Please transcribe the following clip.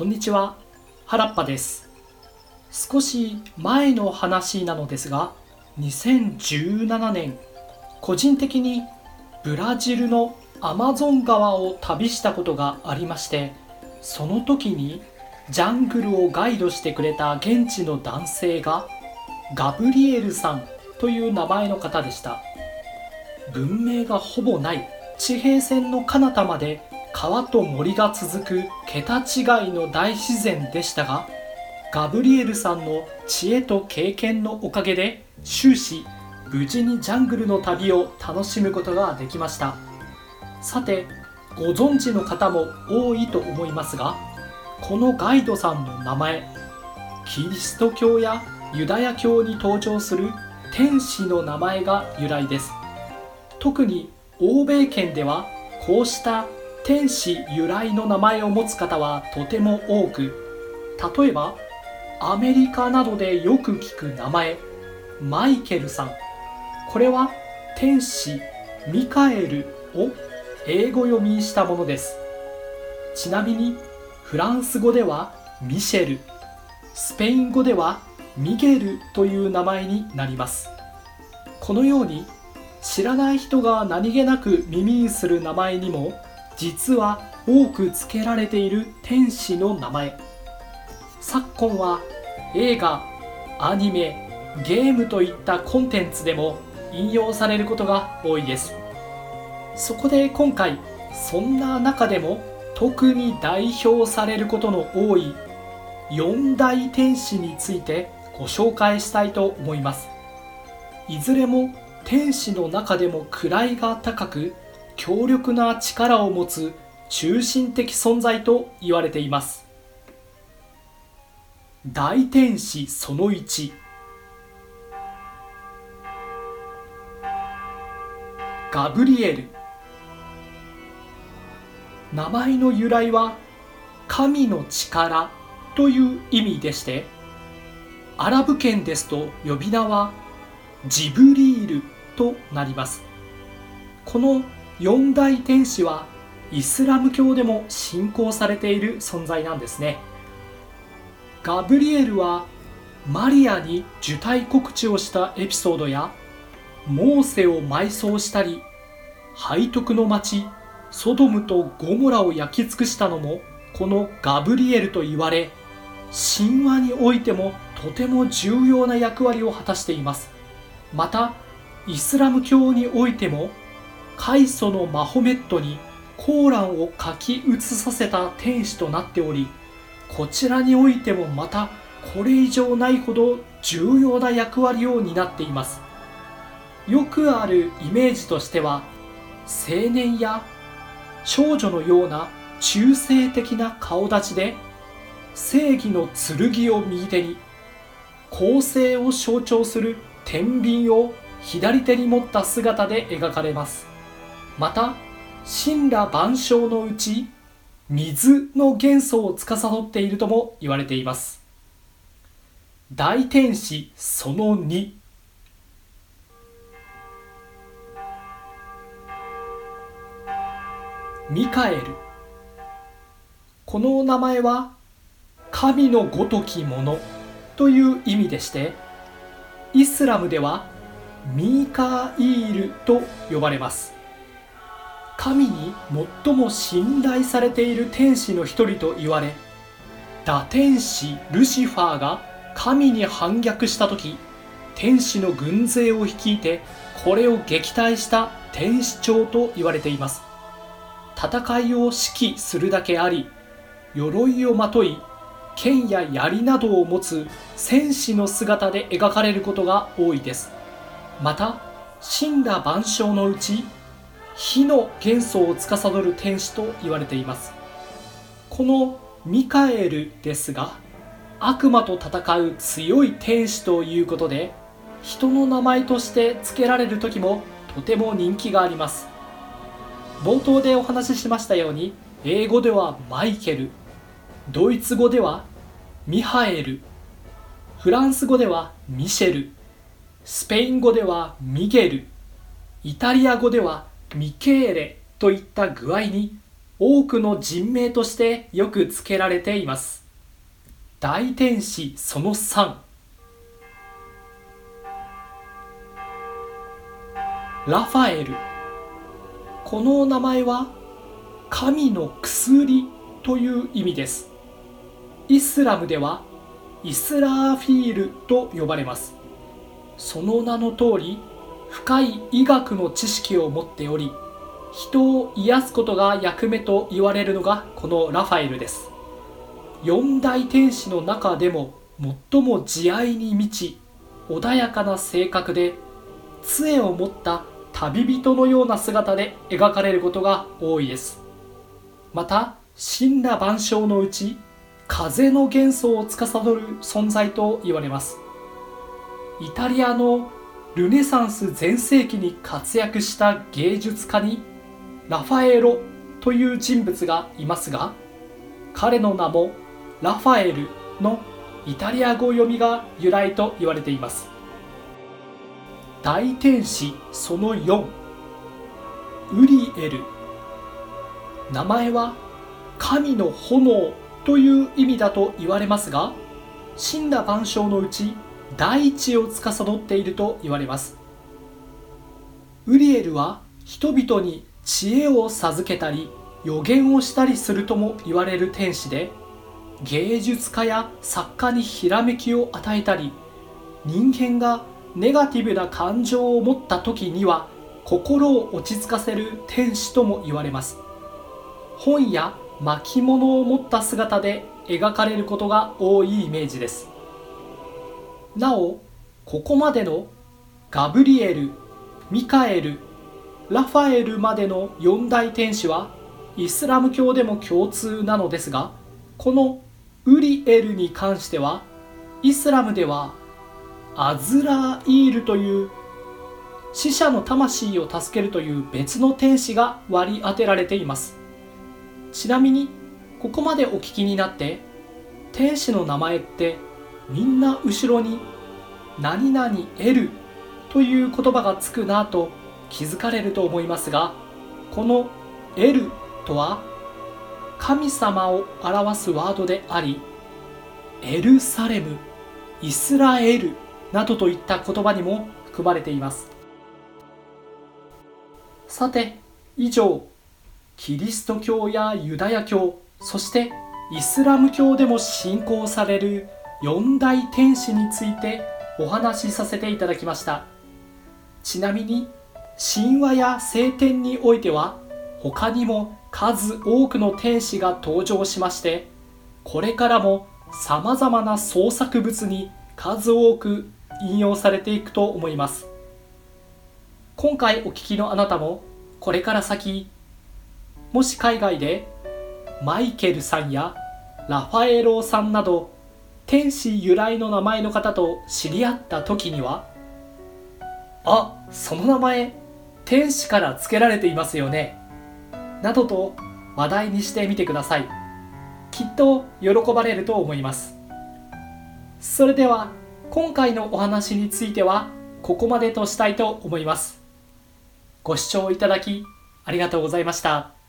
こんにちは。原っぱです。少し前の話なのですが2017年個人的にブラジルのアマゾン川を旅したことがありましてその時にジャングルをガイドしてくれた現地の男性がガブリエルさんという名前の方でした。文明がほぼない地平線の彼方まで川と森が続く桁違いの大自然でしたがガブリエルさんの知恵と経験のおかげで終始無事にジャングルの旅を楽しむことができました。さてご存知の方も多いと思いますがこのガイドさんの名前キリスト教やユダヤ教に登場する天使の名前が由来です。特に欧米圏ではこうした天使由来の名前を持つ方はとても多く例えばアメリカなどでよく聞く名前マイケルさん。これは天使ミカエルを英語読みしたものです。ちなみにフランス語ではミシェル。スペイン語ではミゲルという名前になります。このように知らない人が何気なく耳にする名前にも実は多く付けられている天使の名前。昨今は映画アニメゲームといったコンテンツでも引用されることが多いです。そこで今回そんな中でも特に代表されることの多い四大天使についてご紹介したいと思います。いずれも天使の中でも位が高く強力な力を持つ中心的存在と言われています。大天使その1ガブリエル。名前の由来は神の力という意味でしてアラブ圏ですと呼び名はジブリールとなります。この四大天使はイスラム教でも信仰されている存在なんですね。ガブリエルはマリアに受胎告知をしたエピソードやモーセを埋葬したり背徳の町ソドムとゴモラを焼き尽くしたのもこのガブリエルと言われ神話においてもとても重要な役割を果たしています。またイスラム教においても開祖のマホメットにコーランを書き写させた天使となっておりこちらにおいてもまたこれ以上ないほど重要な役割を担っています。よくあるイメージとしては青年や少女のような中性的な顔立ちで正義の剣を右手に公正を象徴する天秤を左手に持った姿で描かれます。また神羅万象のうち水の元素を司っているとも言われています。大天使その2ミカエル。この名前は神のごときものという意味でしてイスラムではミーカイールと呼ばれます。神に最も信頼されている天使の一人と言われ打天使ルシファーが神に反逆した時天使の軍勢を率いてこれを撃退した天使長と言われています。戦いを指揮するだけあり鎧をまとい剣や槍などを持つ戦士の姿で描かれることが多いです。また神羅万象のうち火の元素を司る天使と言われています。このミカエルですが悪魔と戦う強い天使ということで人の名前として付けられる時もとても人気があります。冒頭でお話ししましたように英語ではマイケルドイツ語ではミハエルフランス語ではミシェルスペイン語ではミゲルイタリア語ではミケーレといった具合に多くの人名としてよく付けられています。大天使その3ラファエル。この名前は神の薬という意味です。イスラムではイスラーフィールと呼ばれます。その名の通り深い医学の知識を持っており人を癒すことが役目と言われるのがこのラファエルです。四大天使の中でも最も慈愛に満ち穏やかな性格で杖を持った旅人のような姿で描かれることが多いです。また神羅万象のうち風の元素を司る存在と言われます。イタリアのルネサンス全盛期に活躍した芸術家にラファエロという人物がいますが彼の名もラファエルのイタリア語読みが由来と言われています。大天使その4ウリエル。名前は神の炎という意味だと言われますが死んだ万象のうち大地を司っていると言われます。ウリエルは人々に知恵を授けたり予言をしたりするとも言われる天使で芸術家や作家にひらめきを与えたり人間がネガティブな感情を持った時には心を落ち着かせる天使とも言われます。本や巻物を持った姿で描かれることが多いイメージです。なおここまでのガブリエルミカエルラファエルまでの四大天使はイスラム教でも共通なのですがこのウリエルに関してはイスラムではアズラーイールという死者の魂を助けるという別の天使が割り当てられています。ちなみにここまでお聞きになって天使の名前ってみんな後ろに何々得るという言葉がつくなと気づかれると思いますがこの得るとは神様を表すワードでありエルサレムイスラエルなどといった言葉にも含まれています。さて以上キリスト教やユダヤ教そしてイスラム教でも信仰される四大天使についてお話しさせていただきました。ちなみに神話や聖典においては他にも数多くの天使が登場しましてこれからもさまざまな創作物に数多く引用されていくと思います。今回お聞きのあなたもこれから先もし海外でマイケルさんやラファエロさんなど天使由来の名前の方と知り合った時にはあその名前天使から付けられていますよねなどと話題にしてみてください。きっと喜ばれると思います。それでは今回のお話についてはここまでとしたいと思います。ご視聴いただきありがとうございました。